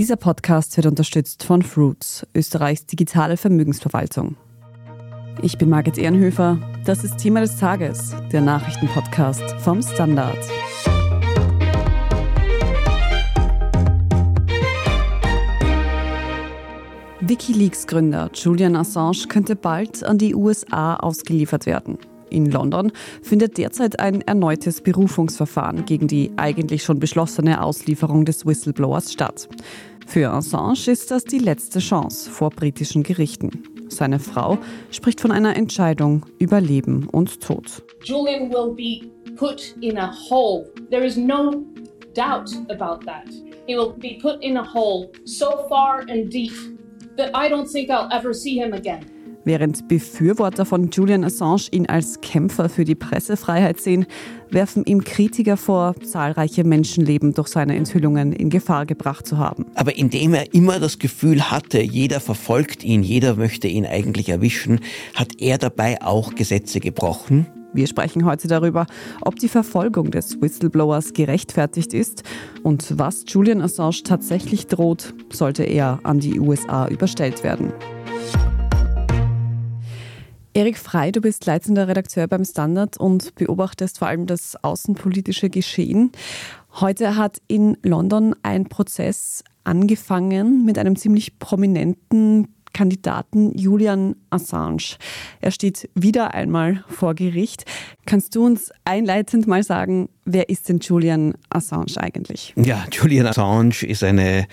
Dieser Podcast wird unterstützt von Fruits, Österreichs digitale Vermögensverwaltung. Ich bin Margit Ehrenhöfer. Das ist Thema des Tages, der Nachrichtenpodcast vom Standard. Wikileaks-Gründer Julian Assange könnte bald an die USA ausgeliefert werden. In London findet derzeit ein erneutes Berufungsverfahren gegen die eigentlich schon beschlossene Auslieferung des Whistleblowers statt. Für Assange ist das die letzte Chance vor britischen Gerichten. Seine Frau spricht von einer Entscheidung über Leben und Tod. Julian will be put in a hole. There is no doubt about that. He will be put in a hole so far and deep that I don't think I'll ever see him again. Während Befürworter von Julian Assange ihn als Kämpfer für die Pressefreiheit sehen, werfen ihm Kritiker vor, zahlreiche Menschenleben durch seine Enthüllungen in Gefahr gebracht zu haben. Aber indem er immer das Gefühl hatte, jeder verfolgt ihn, jeder möchte ihn eigentlich erwischen, hat er dabei auch Gesetze gebrochen. Wir sprechen heute darüber, ob die Verfolgung des Whistleblowers gerechtfertigt ist und was Julian Assange tatsächlich droht, sollte er an die USA überstellt werden. Erik Frei, du bist leitender Redakteur beim Standard und beobachtest vor allem das außenpolitische Geschehen. Heute hat in London ein Prozess angefangen mit einem ziemlich prominenten Kandidaten Julian Assange. Er steht wieder einmal vor Gericht. Kannst du uns einleitend mal sagen, wer ist denn Julian Assange eigentlich? Ja, Julian Assange ist eine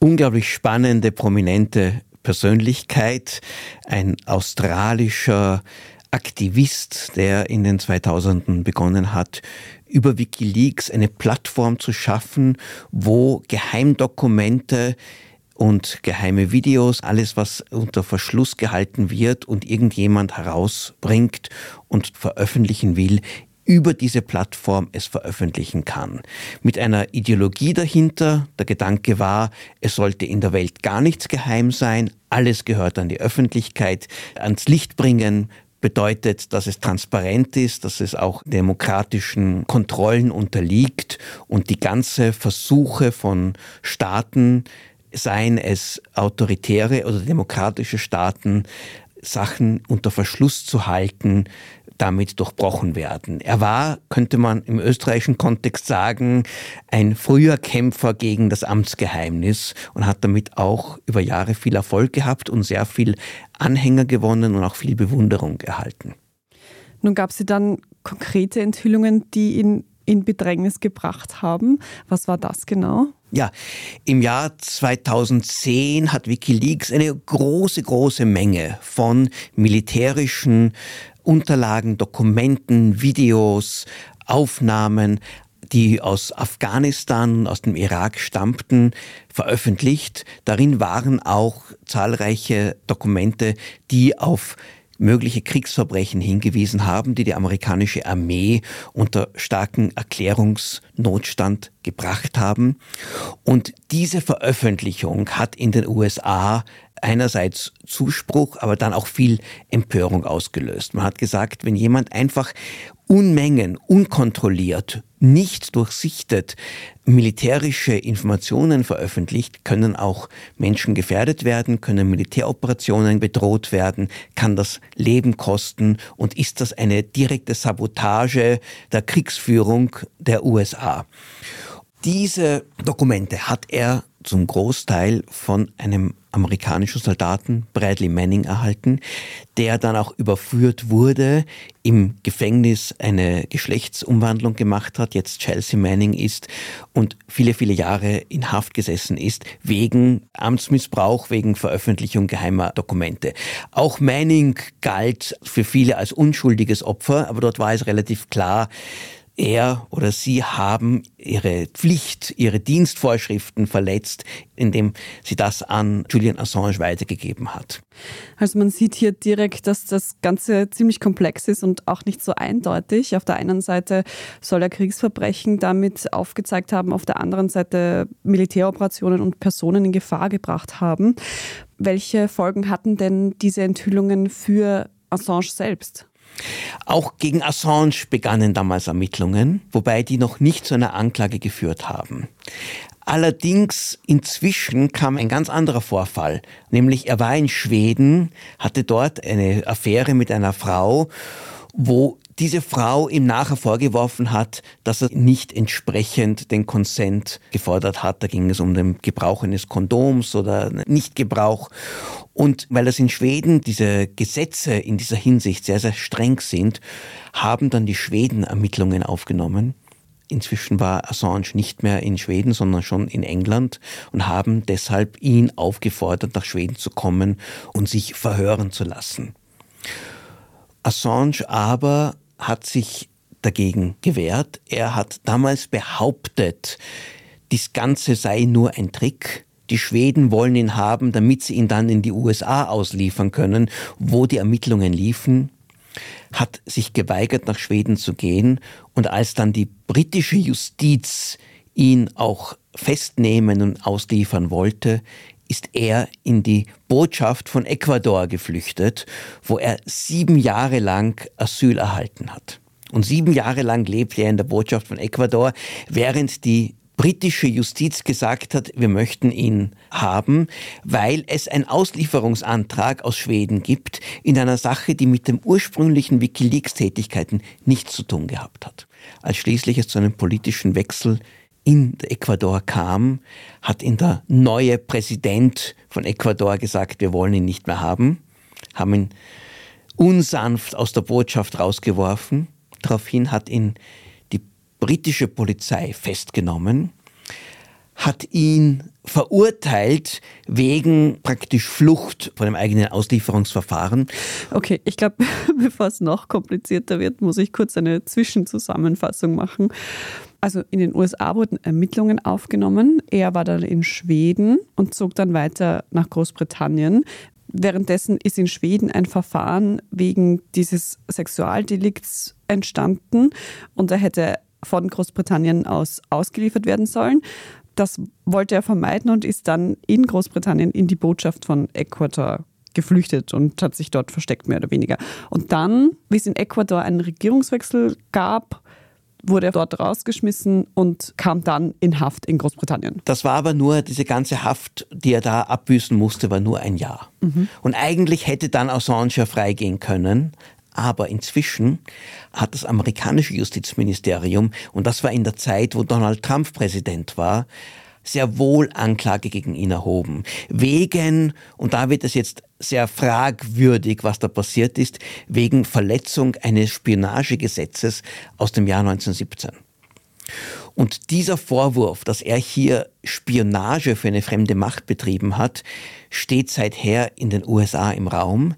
unglaublich spannende, prominente Persönlichkeit, ein australischer Aktivist, der in den 2000ern begonnen hat, über Wikileaks eine Plattform zu schaffen, wo Geheimdokumente und geheime Videos, alles was unter Verschluss gehalten wird und irgendjemand herausbringt und veröffentlichen will, über diese Plattform es veröffentlichen kann. Mit einer Ideologie dahinter. Der Gedanke war, es sollte in der Welt gar nichts geheim sein. Alles gehört an die Öffentlichkeit, ans Licht bringen, bedeutet, dass es transparent ist, dass es auch demokratischen Kontrollen unterliegt und die ganze Versuche von Staaten, seien es autoritäre oder demokratische Staaten, Sachen unter Verschluss zu halten, damit durchbrochen werden. Er war, könnte man im österreichischen Kontext sagen, ein früher Kämpfer gegen das Amtsgeheimnis und hat damit auch über Jahre viel Erfolg gehabt und sehr viel Anhänger gewonnen und auch viel Bewunderung erhalten. Nun gab es dann konkrete Enthüllungen, die ihn in Bedrängnis gebracht haben. Was war das genau? Ja, im Jahr 2010 hat Wikileaks eine große, große Menge von militärischen Unterlagen, Dokumenten, Videos, Aufnahmen, die aus Afghanistan, aus dem Irak stammten, veröffentlicht. Darin waren auch zahlreiche Dokumente, die auf mögliche Kriegsverbrechen hingewiesen haben, die die amerikanische Armee unter starken Erklärungsnotstand gebracht haben. Und diese Veröffentlichung hat in den USA einerseits Zuspruch, aber dann auch viel Empörung ausgelöst. Man hat gesagt, wenn jemand einfach Unmengen, unkontrolliert, nicht durchsichtet militärische Informationen veröffentlicht, können auch Menschen gefährdet werden, können Militäroperationen bedroht werden, kann das Leben kosten und ist das eine direkte Sabotage der Kriegsführung der USA. Diese Dokumente hat er zum Großteil von einem amerikanischen Soldaten, Bradley Manning, erhalten, der dann auch überführt wurde, im Gefängnis eine Geschlechtsumwandlung gemacht hat, jetzt Chelsea Manning ist und viele, viele Jahre in Haft gesessen ist, wegen Amtsmissbrauch, wegen Veröffentlichung geheimer Dokumente. Auch Manning galt für viele als unschuldiges Opfer, aber dort war es relativ klar, er oder sie haben ihre Pflicht, ihre Dienstvorschriften verletzt, indem sie das an Julian Assange weitergegeben hat. Also man sieht hier direkt, dass das Ganze ziemlich komplex ist und auch nicht so eindeutig. Auf der einen Seite soll er Kriegsverbrechen damit aufgezeigt haben, auf der anderen Seite Militäroperationen und Personen in Gefahr gebracht haben. Welche Folgen hatten denn diese Enthüllungen für Assange selbst? Auch gegen Assange begannen damals Ermittlungen, wobei die noch nicht zu einer Anklage geführt haben. Allerdings inzwischen kam ein ganz anderer Vorfall, nämlich er war in Schweden, hatte dort eine Affäre mit einer Frau, wo diese Frau ihm nachher vorgeworfen hat, dass er nicht entsprechend den Consent gefordert hat. Da ging es um den Gebrauch eines Kondoms oder Nichtgebrauch. Und weil es in Schweden diese Gesetze in dieser Hinsicht sehr, sehr streng sind, haben dann die Schweden Ermittlungen aufgenommen. Inzwischen war Assange nicht mehr in Schweden, sondern schon in England und haben deshalb ihn aufgefordert, nach Schweden zu kommen und sich verhören zu lassen. Assange aber hat sich dagegen gewehrt. Er hat damals behauptet, dies Ganze sei nur ein Trick. Die Schweden wollen ihn haben, damit sie ihn dann in die USA ausliefern können, wo die Ermittlungen liefen, hat sich geweigert, nach Schweden zu gehen. Und als dann die britische Justiz ihn auch festnehmen und ausliefern wollte, ist er in die Botschaft von Ecuador geflüchtet, wo er sieben Jahre lang Asyl erhalten hat. Und sieben Jahre lang lebt er in der Botschaft von Ecuador, während die britische Justiz gesagt hat, wir möchten ihn haben, weil es einen Auslieferungsantrag aus Schweden gibt in einer Sache, die mit dem ursprünglichen Wikileaks-Tätigkeiten nichts zu tun gehabt hat. Als schließlich es zu einem politischen Wechsel in Ecuador kam, hat ihn der neue Präsident von Ecuador gesagt, wir wollen ihn nicht mehr haben, haben ihn unsanft aus der Botschaft rausgeworfen. Daraufhin hat ihn die britische Polizei festgenommen, hat ihn verurteilt wegen praktisch Flucht von dem eigenen Auslieferungsverfahren. Okay, ich glaube, bevor es noch komplizierter wird, muss ich kurz eine Zwischenzusammenfassung machen. Also in den USA wurden Ermittlungen aufgenommen. Er war dann in Schweden und zog dann weiter nach Großbritannien. Währenddessen ist in Schweden ein Verfahren wegen dieses Sexualdelikts entstanden und er hätte von Großbritannien aus ausgeliefert werden sollen. Das wollte er vermeiden und ist dann in Großbritannien in die Botschaft von Ecuador geflüchtet und hat sich dort versteckt, mehr oder weniger. Und dann, wie es in Ecuador einen Regierungswechsel gab, wurde er dort rausgeschmissen und kam dann in Haft in Großbritannien. Das war aber nur, diese ganze Haft, die er da abbüßen musste, war nur ein Jahr. Mhm. Und eigentlich hätte dann Assange ja freigehen können, aber inzwischen hat das amerikanische Justizministerium, und das war in der Zeit, wo Donald Trump Präsident war, sehr wohl Anklage gegen ihn erhoben. Wegen, und da wird es jetzt sehr fragwürdig, was da passiert ist, wegen Verletzung eines Spionagegesetzes aus dem Jahr 1917. Und dieser Vorwurf, dass er hier Spionage für eine fremde Macht betrieben hat, steht seither in den USA im Raum.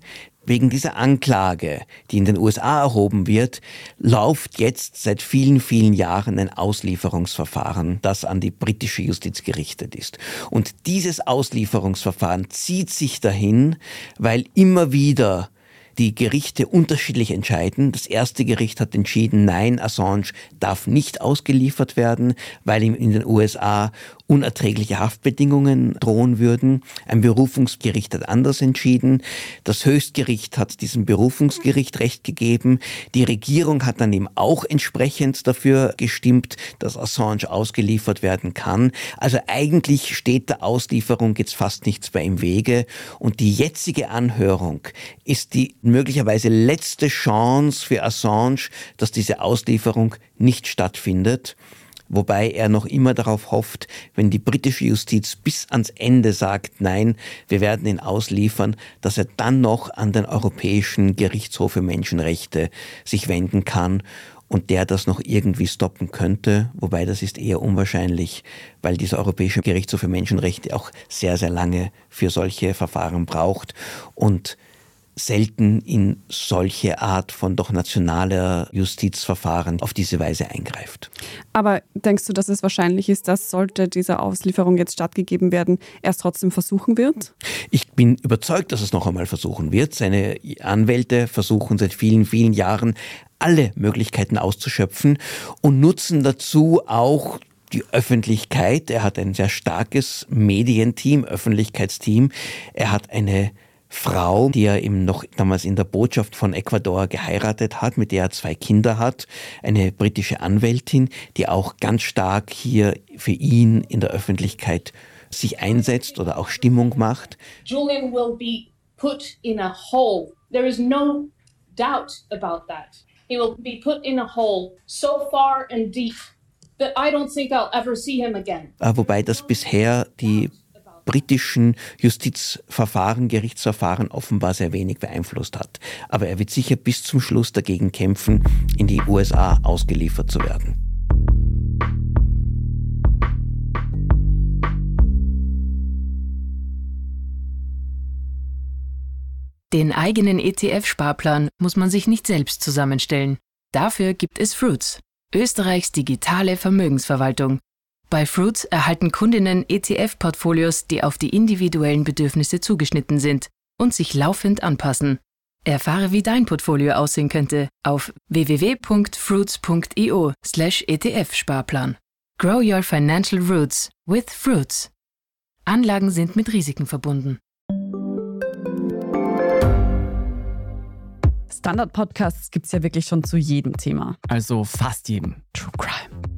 Wegen dieser Anklage, die in den USA erhoben wird, läuft jetzt seit vielen, vielen Jahren ein Auslieferungsverfahren, das an die britische Justiz gerichtet ist. Und dieses Auslieferungsverfahren zieht sich dahin, weil immer wieder die Gerichte unterschiedlich entscheiden. Das erste Gericht hat entschieden, nein, Assange darf nicht ausgeliefert werden, weil ihm in den USA unerträgliche Haftbedingungen drohen würden. Ein Berufungsgericht hat anders entschieden. Das Höchstgericht hat diesem Berufungsgericht Recht gegeben. Die Regierung hat dann eben auch entsprechend dafür gestimmt, dass Assange ausgeliefert werden kann. Also eigentlich steht der Auslieferung jetzt fast nichts bei im Wege. Und die jetzige Anhörung ist die möglicherweise letzte Chance für Assange, dass diese Auslieferung nicht stattfindet. Wobei er noch immer darauf hofft, wenn die britische Justiz bis ans Ende sagt, nein, wir werden ihn ausliefern, dass er dann noch an den Europäischen Gerichtshof für Menschenrechte sich wenden kann und der das noch irgendwie stoppen könnte, wobei das ist eher unwahrscheinlich, weil dieser Europäische Gerichtshof für Menschenrechte auch sehr, sehr lange für solche Verfahren braucht. Und selten in solche Art von doch nationaler Justizverfahren auf diese Weise eingreift. Aber denkst du, dass es wahrscheinlich ist, dass sollte diese Auslieferung jetzt stattgegeben werden, er es trotzdem versuchen wird? Ich bin überzeugt, dass es noch einmal versuchen wird. Seine Anwälte versuchen seit vielen, vielen Jahren alle Möglichkeiten auszuschöpfen und nutzen dazu auch die Öffentlichkeit. Er hat ein sehr starkes Medienteam, Öffentlichkeitsteam. Er hat eine Frau, die er eben noch damals in der Botschaft von Ecuador geheiratet hat, mit der er zwei Kinder hat, eine britische Anwältin, die auch ganz stark hier für ihn in der Öffentlichkeit sich einsetzt oder auch Stimmung macht. Julian will be put in a hole. There is no doubt about that. He will be put in a hole so far and deep that I don't think I'll ever see him again. Äh, wobei das bisher die britischen Justizverfahren, Gerichtsverfahren offenbar sehr wenig beeinflusst hat. Aber er wird sicher bis zum Schluss dagegen kämpfen, in die USA ausgeliefert zu werden. Den eigenen ETF-Sparplan muss man sich nicht selbst zusammenstellen. Dafür gibt es Fruits, Österreichs digitale Vermögensverwaltung. Bei Fruits erhalten Kundinnen ETF-Portfolios, die auf die individuellen Bedürfnisse zugeschnitten sind und sich laufend anpassen. Erfahre, wie dein Portfolio aussehen könnte auf www.fruits.io/etf-Sparplan. Grow your financial roots with Fruits. Anlagen sind mit Risiken verbunden. Standard-Podcasts gibt es ja wirklich schon zu jedem Thema. Also fast jedem. True Crime.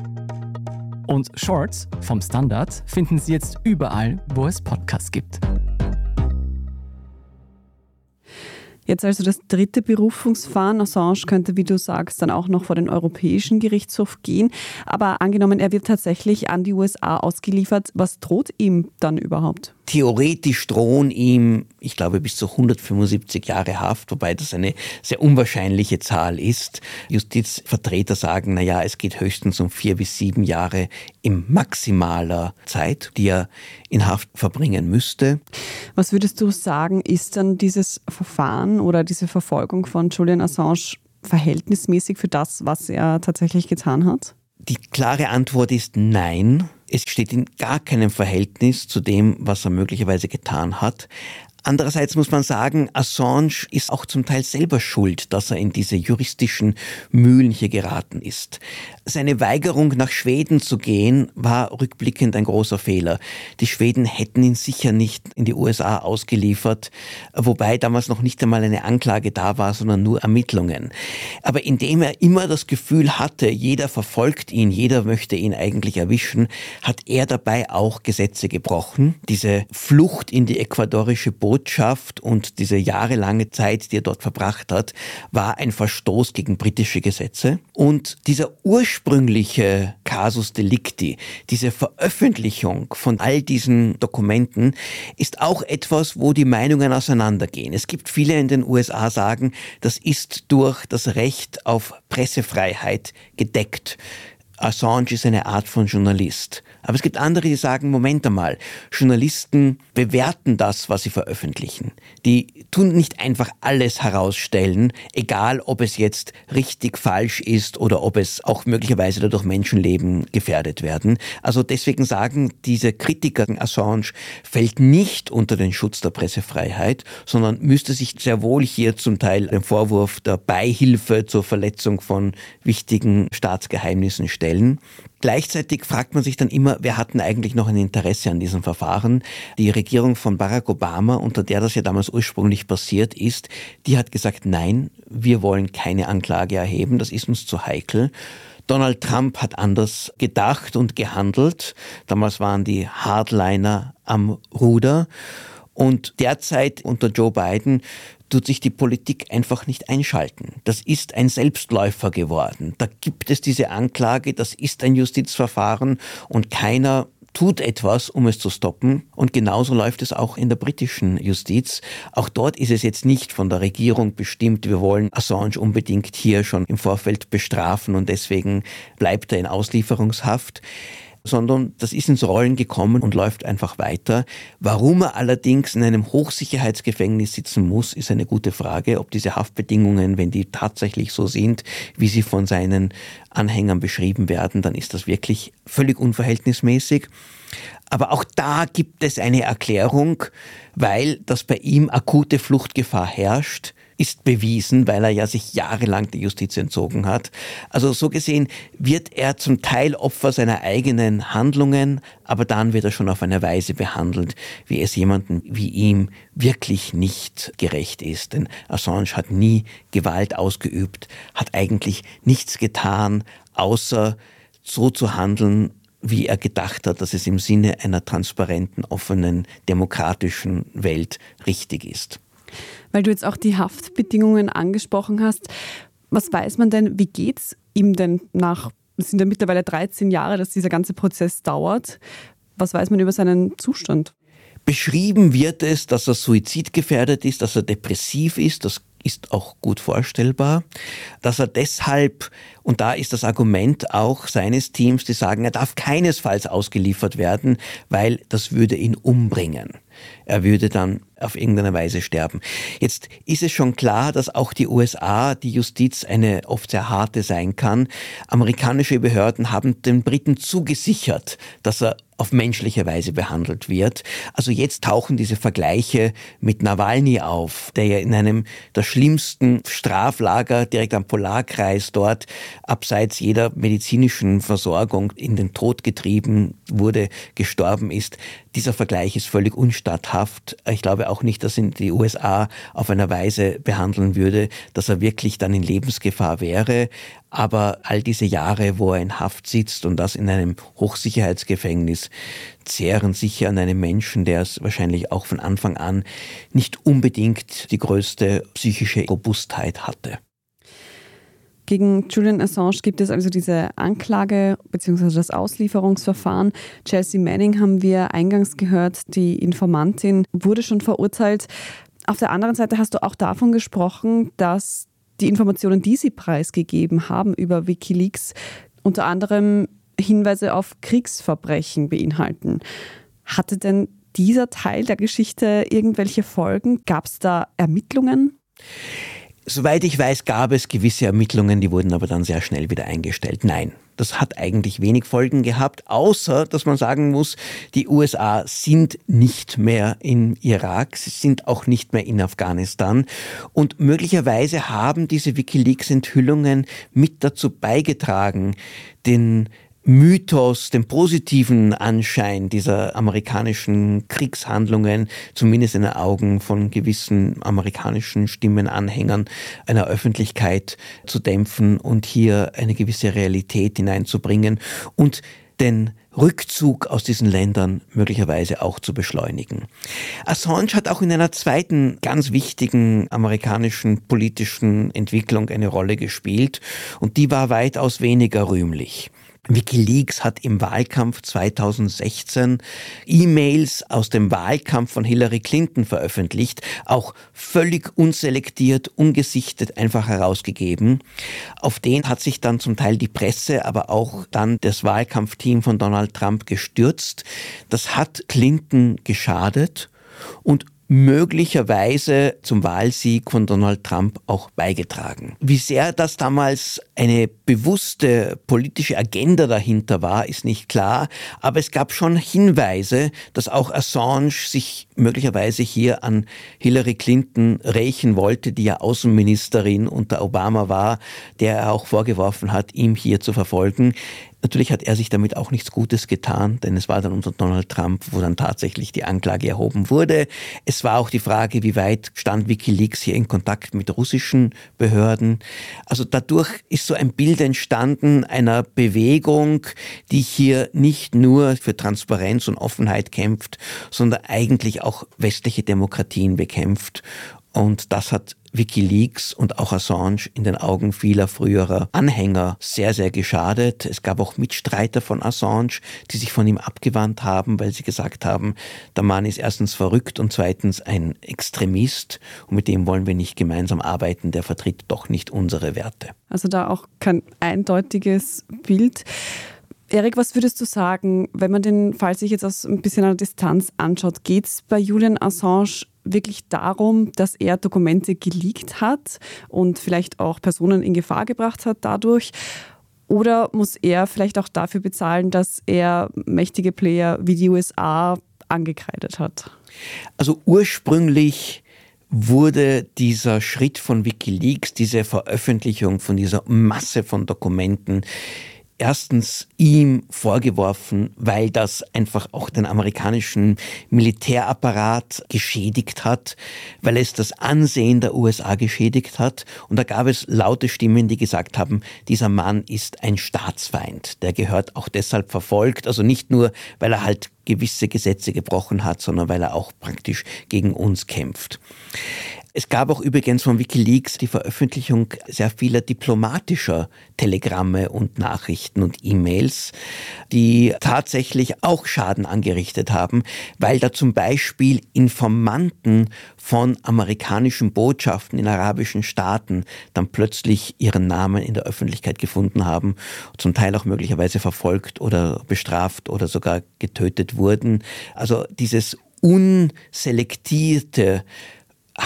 Und Shorts vom Standard finden Sie jetzt überall, wo es Podcasts gibt. Jetzt also das dritte Berufungsfahren. Assange könnte, wie du sagst, dann auch noch vor den Europäischen Gerichtshof gehen. Aber angenommen, er wird tatsächlich an die USA ausgeliefert, was droht ihm dann überhaupt? Theoretisch drohen ihm, ich glaube, bis zu 175 Jahre Haft, wobei das eine sehr unwahrscheinliche Zahl ist. Justizvertreter sagen, na ja, es geht höchstens um vier bis sieben Jahre in maximaler Zeit, die er in Haft verbringen müsste. Was würdest du sagen, ist dann dieses Verfahren oder diese Verfolgung von Julian Assange verhältnismäßig für das, was er tatsächlich getan hat? Die klare Antwort ist nein. Es steht in gar keinem Verhältnis zu dem, was er möglicherweise getan hat. Andererseits muss man sagen, Assange ist auch zum Teil selber schuld, dass er in diese juristischen Mühlen hier geraten ist. Seine Weigerung nach Schweden zu gehen war rückblickend ein großer Fehler. Die Schweden hätten ihn sicher nicht in die USA ausgeliefert, wobei damals noch nicht einmal eine Anklage da war, sondern nur Ermittlungen. Aber indem er immer das Gefühl hatte, jeder verfolgt ihn, jeder möchte ihn eigentlich erwischen, hat er dabei auch Gesetze gebrochen. Diese Flucht in die ecuadorische Botschaft und diese jahrelange Zeit, die er dort verbracht hat, war ein Verstoß gegen britische Gesetze. Und dieser ursprüngliche Casus Delicti, diese Veröffentlichung von all diesen Dokumenten, ist auch etwas, wo die Meinungen auseinandergehen. Es gibt viele in den USA sagen, das ist durch das Recht auf Pressefreiheit gedeckt. Assange ist eine Art von Journalist. Aber es gibt andere, die sagen, Moment einmal, Journalisten bewerten das, was sie veröffentlichen. Die tun nicht einfach alles herausstellen, egal ob es jetzt richtig falsch ist oder ob es auch möglicherweise dadurch Menschenleben gefährdet werden. Also deswegen sagen diese Kritiker, Assange fällt nicht unter den Schutz der Pressefreiheit, sondern müsste sich sehr wohl hier zum Teil dem Vorwurf der Beihilfe zur Verletzung von wichtigen Staatsgeheimnissen stellen. Gleichzeitig fragt man sich dann immer, wer hat denn eigentlich noch ein Interesse an diesem Verfahren? Die Regierung von Barack Obama, unter der das ja damals ursprünglich passiert ist, die hat gesagt, nein, wir wollen keine Anklage erheben, das ist uns zu heikel. Donald Trump hat anders gedacht und gehandelt. Damals waren die Hardliner am Ruder. Und derzeit unter Joe Biden tut sich die Politik einfach nicht einschalten. Das ist ein Selbstläufer geworden. Da gibt es diese Anklage, das ist ein Justizverfahren und keiner tut etwas, um es zu stoppen. Und genauso läuft es auch in der britischen Justiz. Auch dort ist es jetzt nicht von der Regierung bestimmt, wir wollen Assange unbedingt hier schon im Vorfeld bestrafen und deswegen bleibt er in Auslieferungshaft. Sondern das ist ins Rollen gekommen und läuft einfach weiter. Warum er allerdings in einem Hochsicherheitsgefängnis sitzen muss, ist eine gute Frage. Ob diese Haftbedingungen, wenn die tatsächlich so sind, wie sie von seinen Anhängern beschrieben werden, dann ist das wirklich völlig unverhältnismäßig. Aber auch da gibt es eine Erklärung, weil das bei ihm akute Fluchtgefahr herrscht ist bewiesen, weil er ja sich jahrelang der Justiz entzogen hat. Also so gesehen wird er zum Teil Opfer seiner eigenen Handlungen, aber dann wird er schon auf eine Weise behandelt, wie es jemandem wie ihm wirklich nicht gerecht ist. Denn Assange hat nie Gewalt ausgeübt, hat eigentlich nichts getan, außer so zu handeln, wie er gedacht hat, dass es im Sinne einer transparenten, offenen, demokratischen Welt richtig ist. Weil du jetzt auch die Haftbedingungen angesprochen hast. Was weiß man denn, wie geht es ihm denn nach, es sind ja mittlerweile 13 Jahre, dass dieser ganze Prozess dauert. Was weiß man über seinen Zustand? Beschrieben wird es, dass er suizidgefährdet ist, dass er depressiv ist, das ist auch gut vorstellbar, dass er deshalb, und da ist das Argument auch seines Teams, die sagen, er darf keinesfalls ausgeliefert werden, weil das würde ihn umbringen. Er würde dann auf irgendeine Weise sterben. Jetzt ist es schon klar, dass auch die USA, die Justiz eine oft sehr harte sein kann. Amerikanische Behörden haben den Briten zugesichert, dass er auf menschliche Weise behandelt wird. Also jetzt tauchen diese Vergleiche mit Nawalny auf, der ja in einem der schlimmsten Straflager direkt am Polarkreis dort abseits jeder medizinischen Versorgung in den Tod getrieben wurde, gestorben ist. Dieser Vergleich ist völlig unstatthaft. Ich glaube auch nicht, dass ihn die USA auf einer Weise behandeln würde, dass er wirklich dann in Lebensgefahr wäre. Aber all diese Jahre, wo er in Haft sitzt und das in einem Hochsicherheitsgefängnis, zehren sicher an einem Menschen, der es wahrscheinlich auch von Anfang an nicht unbedingt die größte psychische Robustheit hatte. Gegen Julian Assange gibt es also diese Anklage bzw. das Auslieferungsverfahren. Chelsea Manning haben wir eingangs gehört, die Informantin wurde schon verurteilt. Auf der anderen Seite hast du auch davon gesprochen, dass die Informationen, die sie preisgegeben haben über Wikileaks, unter anderem Hinweise auf Kriegsverbrechen beinhalten. Hatte denn dieser Teil der Geschichte irgendwelche Folgen? Gab es da Ermittlungen? Soweit ich weiß, gab es gewisse Ermittlungen, die wurden aber dann sehr schnell wieder eingestellt. Nein, das hat eigentlich wenig Folgen gehabt, außer dass man sagen muss, die USA sind nicht mehr in Irak, sie sind auch nicht mehr in Afghanistan und möglicherweise haben diese Wikileaks-Enthüllungen mit dazu beigetragen, den Mythos, den positiven Anschein dieser amerikanischen Kriegshandlungen, zumindest in den Augen von gewissen amerikanischen Stimmenanhängern einer Öffentlichkeit zu dämpfen und hier eine gewisse Realität hineinzubringen und den Rückzug aus diesen Ländern möglicherweise auch zu beschleunigen. Assange hat auch in einer zweiten ganz wichtigen amerikanischen politischen Entwicklung eine Rolle gespielt und die war weitaus weniger rühmlich. Wikileaks hat im Wahlkampf 2016 E-Mails aus dem Wahlkampf von Hillary Clinton veröffentlicht, auch völlig unselektiert, ungesichtet einfach herausgegeben. Auf den hat sich dann zum Teil die Presse, aber auch dann das Wahlkampfteam von Donald Trump gestürzt. Das hat Clinton geschadet und möglicherweise zum Wahlsieg von Donald Trump auch beigetragen. Wie sehr das damals eine bewusste politische Agenda dahinter war, ist nicht klar, aber es gab schon Hinweise, dass auch Assange sich möglicherweise hier an Hillary Clinton rächen wollte, die ja Außenministerin unter Obama war, der er auch vorgeworfen hat, ihm hier zu verfolgen. Natürlich hat er sich damit auch nichts Gutes getan, denn es war dann unter Donald Trump, wo dann tatsächlich die Anklage erhoben wurde. Es war auch die Frage, wie weit stand Wikileaks hier in Kontakt mit russischen Behörden. Also dadurch ist so ein Bild entstanden einer Bewegung, die hier nicht nur für Transparenz und Offenheit kämpft, sondern eigentlich auch westliche Demokratien bekämpft. Und das hat Wikileaks und auch Assange in den Augen vieler früherer Anhänger sehr, sehr geschadet. Es gab auch Mitstreiter von Assange, die sich von ihm abgewandt haben, weil sie gesagt haben, der Mann ist erstens verrückt und zweitens ein Extremist und mit dem wollen wir nicht gemeinsam arbeiten, der vertritt doch nicht unsere Werte. Also da auch kein eindeutiges Bild. Erik, was würdest du sagen, wenn man den Fall sich jetzt aus ein bisschen einer Distanz anschaut, geht es bei Julian Assange wirklich darum, dass er Dokumente geleakt hat und vielleicht auch Personen in Gefahr gebracht hat dadurch? Oder muss er vielleicht auch dafür bezahlen, dass er mächtige Player wie die USA angekreidet hat? Also ursprünglich wurde dieser Schritt von Wikileaks, diese Veröffentlichung von dieser Masse von Dokumenten, erstens ihm vorgeworfen, weil das einfach auch den amerikanischen Militärapparat geschädigt hat, weil es das Ansehen der USA geschädigt hat. Und da gab es laute Stimmen, die gesagt haben, dieser Mann ist ein Staatsfeind. Der gehört auch deshalb verfolgt. Also nicht nur, weil er halt gewisse Gesetze gebrochen hat, sondern weil er auch praktisch gegen uns kämpft. Es gab auch übrigens von Wikileaks die Veröffentlichung sehr vieler diplomatischer Telegramme und Nachrichten und E-Mails, die tatsächlich auch Schaden angerichtet haben, weil da zum Beispiel Informanten von amerikanischen Botschaften in arabischen Staaten dann plötzlich ihren Namen in der Öffentlichkeit gefunden haben, zum Teil auch möglicherweise verfolgt oder bestraft oder sogar getötet wurden. Also dieses unselektierte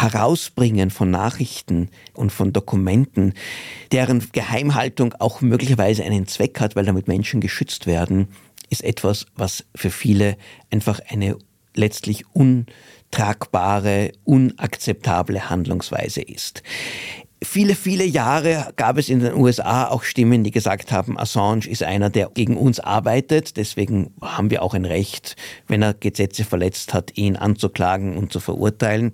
Herausbringen von Nachrichten und von Dokumenten, deren Geheimhaltung auch möglicherweise einen Zweck hat, weil damit Menschen geschützt werden, ist etwas, was für viele einfach eine letztlich untragbare, unakzeptable Handlungsweise ist. Viele, viele Jahre gab es in den USA auch Stimmen, die gesagt haben, Assange ist einer, der gegen uns arbeitet. Deswegen haben wir auch ein Recht, wenn er Gesetze verletzt hat, ihn anzuklagen und zu verurteilen.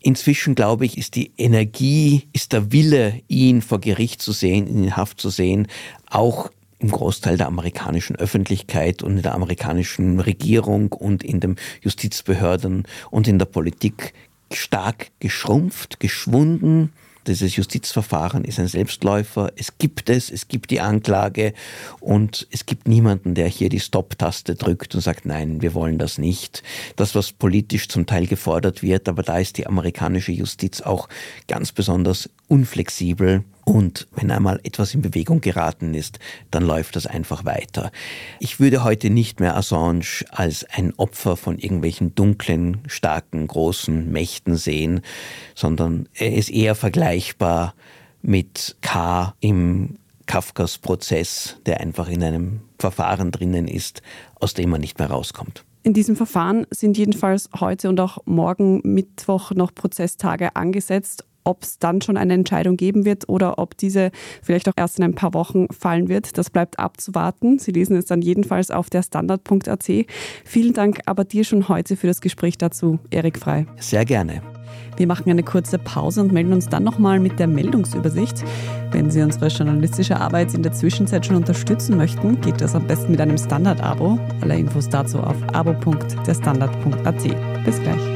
Inzwischen, glaube ich, ist die Energie, ist der Wille, ihn vor Gericht zu sehen, in Haft zu sehen, auch im Großteil der amerikanischen Öffentlichkeit und in der amerikanischen Regierung und in den Justizbehörden und in der Politik stark geschrumpft, geschwunden. Dieses Justizverfahren ist ein Selbstläufer. Es gibt es, es gibt die Anklage und es gibt niemanden, der hier die Stop-Taste drückt und sagt, nein, wir wollen das nicht. Das, was politisch zum Teil gefordert wird, aber da ist die amerikanische Justiz auch ganz besonders unflexibel und wenn einmal etwas in Bewegung geraten ist, dann läuft das einfach weiter. Ich würde heute nicht mehr Assange als ein Opfer von irgendwelchen dunklen, starken, großen Mächten sehen, sondern er ist eher vergleichbar mit K im Kafkas Prozess, der einfach in einem Verfahren drinnen ist, aus dem man nicht mehr rauskommt. In diesem Verfahren sind jedenfalls heute und auch morgen Mittwoch noch Prozesstage angesetzt ob es dann schon eine Entscheidung geben wird oder ob diese vielleicht auch erst in ein paar Wochen fallen wird, das bleibt abzuwarten. Sie lesen es dann jedenfalls auf der Standard.at. Vielen Dank aber dir schon heute für das Gespräch dazu, Erik Frei. Sehr gerne. Wir machen eine kurze Pause und melden uns dann nochmal mit der Meldungsübersicht. Wenn Sie unsere journalistische Arbeit in der Zwischenzeit schon unterstützen möchten, geht das am besten mit einem Standard-Abo. Alle Infos dazu auf abo.derstandard.at. Bis gleich.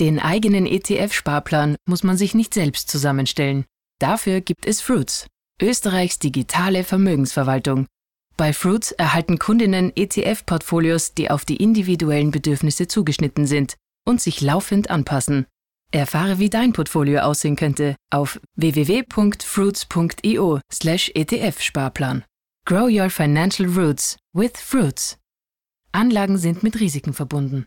Den eigenen ETF-Sparplan muss man sich nicht selbst zusammenstellen. Dafür gibt es Fruits, Österreichs digitale Vermögensverwaltung. Bei Fruits erhalten Kundinnen ETF-Portfolios, die auf die individuellen Bedürfnisse zugeschnitten sind und sich laufend anpassen. Erfahre, wie dein Portfolio aussehen könnte auf www.fruits.io/etf-Sparplan. Grow your financial roots with Fruits. Anlagen sind mit Risiken verbunden.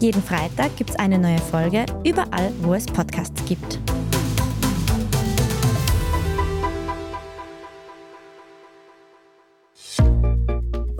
Jeden Freitag gibt es eine neue Folge, überall, wo es Podcasts gibt.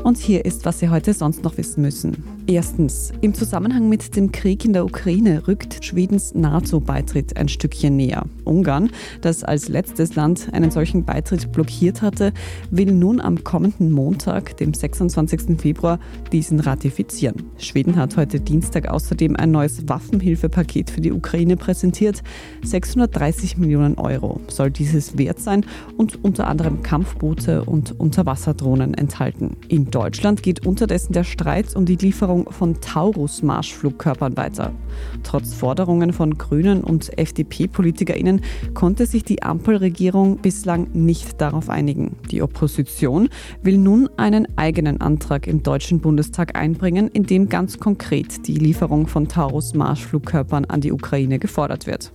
Und hier ist, was Sie heute sonst noch wissen müssen. Erstens, im Zusammenhang mit dem Krieg in der Ukraine rückt Schwedens NATO-Beitritt ein Stückchen näher. Ungarn, das als letztes Land einen solchen Beitritt blockiert hatte, will nun am kommenden Montag, dem 26. Februar, diesen ratifizieren. Schweden hat heute Dienstag außerdem ein neues Waffenhilfepaket für die Ukraine präsentiert. 630 Millionen Euro soll dieses wert sein und unter anderem Kampfboote und Unterwasserdrohnen enthalten. In Deutschland geht unterdessen der Streit um die Lieferung von Taurus-Marschflugkörpern weiter. Trotz Forderungen von Grünen und FDP-PolitikerInnen konnte sich die Ampelregierung bislang nicht darauf einigen. Die Opposition will nun einen eigenen Antrag im Deutschen Bundestag einbringen, in dem ganz konkret die Lieferung von Taurus-Marschflugkörpern an die Ukraine gefordert wird.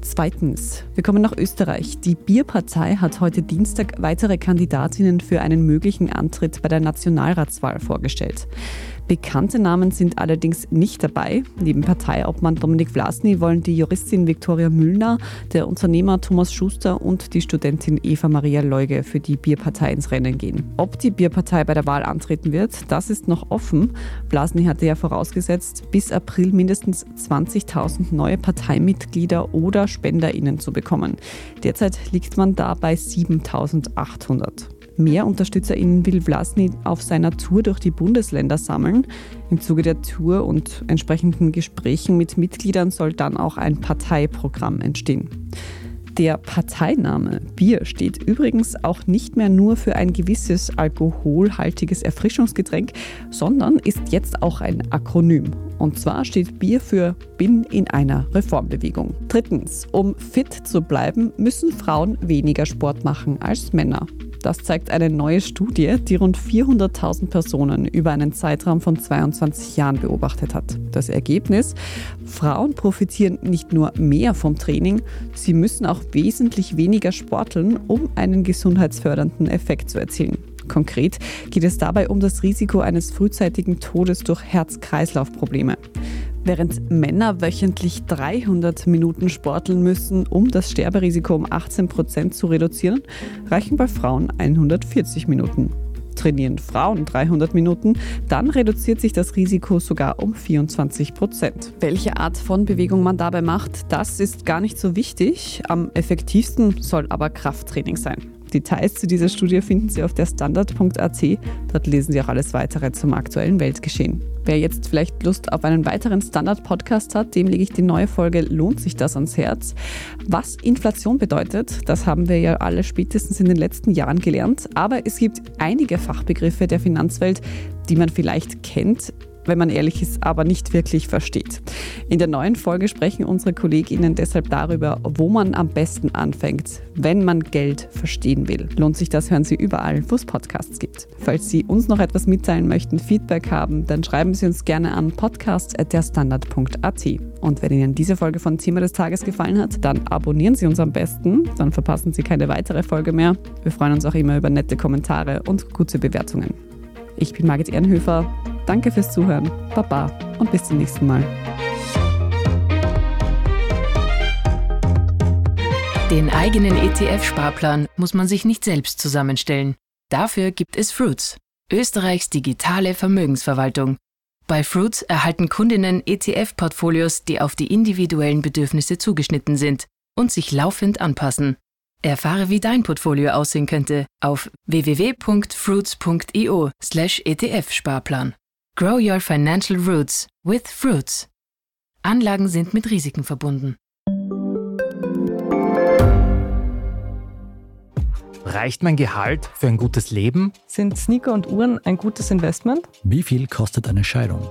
Zweitens, wir kommen nach Österreich. Die Bierpartei hat heute Dienstag weitere Kandidatinnen für einen möglichen Antritt bei der Nationalratswahl vorgestellt. Bekannte Namen sind allerdings nicht dabei. Neben Parteiobmann Dominik Vlasny wollen die Juristin Viktoria Müllner, der Unternehmer Thomas Schuster und die Studentin Eva Maria Leuge für die Bierpartei ins Rennen gehen. Ob die Bierpartei bei der Wahl antreten wird, das ist noch offen. Vlasny hatte ja vorausgesetzt, bis April mindestens 20.000 neue Parteimitglieder oder SpenderInnen zu bekommen. Derzeit liegt man da bei 7.800. Mehr UnterstützerInnen will Vlasny auf seiner Tour durch die Bundesländer sammeln. Im Zuge der Tour und entsprechenden Gesprächen mit Mitgliedern soll dann auch ein Parteiprogramm entstehen. Der Parteiname Bier steht übrigens auch nicht mehr nur für ein gewisses alkoholhaltiges Erfrischungsgetränk, sondern ist jetzt auch ein Akronym. Und zwar steht Bier für Bin in einer Reformbewegung. Drittens, um fit zu bleiben, müssen Frauen weniger Sport machen als Männer. Das zeigt eine neue Studie, die rund 400.000 Personen über einen Zeitraum von 22 Jahren beobachtet hat. Das Ergebnis? Frauen profitieren nicht nur mehr vom Training, sie müssen auch wesentlich weniger sporteln, um einen gesundheitsfördernden Effekt zu erzielen. Konkret geht es dabei um das Risiko eines frühzeitigen Todes durch Herz-Kreislauf-Probleme. Während Männer wöchentlich 300 Minuten sporteln müssen, um das Sterberisiko um 18 Prozent zu reduzieren, reichen bei Frauen 140 Minuten. Trainieren Frauen 300 Minuten, dann reduziert sich das Risiko sogar um 24 Prozent. Welche Art von Bewegung man dabei macht, das ist gar nicht so wichtig. Am effektivsten soll aber Krafttraining sein. Details zu dieser Studie finden Sie auf der Standard.at. Dort lesen Sie auch alles weitere zum aktuellen Weltgeschehen. Wer jetzt vielleicht Lust auf einen weiteren Standard-Podcast hat, dem lege ich die neue Folge Lohnt sich das ans Herz? Was Inflation bedeutet, das haben wir ja alle spätestens in den letzten Jahren gelernt. Aber es gibt einige Fachbegriffe der Finanzwelt, die man vielleicht kennt, wenn man ehrlich ist, aber nicht wirklich versteht. In der neuen Folge sprechen unsere KollegInnen deshalb darüber, wo man am besten anfängt, wenn man Geld verstehen will. Lohnt sich das, hören Sie überall, wo es Podcasts gibt. Falls Sie uns noch etwas mitteilen möchten, Feedback haben, dann schreiben Sie uns gerne an podcast.derstandard.at. Und wenn Ihnen diese Folge von Thema des Tages gefallen hat, dann abonnieren Sie uns am besten, dann verpassen Sie keine weitere Folge mehr. Wir freuen uns auch immer über nette Kommentare und gute Bewertungen. Ich bin Margit Ehrenhöfer. Danke fürs Zuhören. Baba und bis zum nächsten Mal. Den eigenen ETF-Sparplan muss man sich nicht selbst zusammenstellen. Dafür gibt es Fruits, Österreichs digitale Vermögensverwaltung. Bei Fruits erhalten Kundinnen ETF-Portfolios, die auf die individuellen Bedürfnisse zugeschnitten sind und sich laufend anpassen. Erfahre, wie dein Portfolio aussehen könnte auf www.fruits.io/etf-Sparplan. Grow your financial roots with Fruits. Anlagen sind mit Risiken verbunden. Reicht mein Gehalt für ein gutes Leben? Sind Sneaker und Uhren ein gutes Investment? Wie viel kostet eine Scheidung?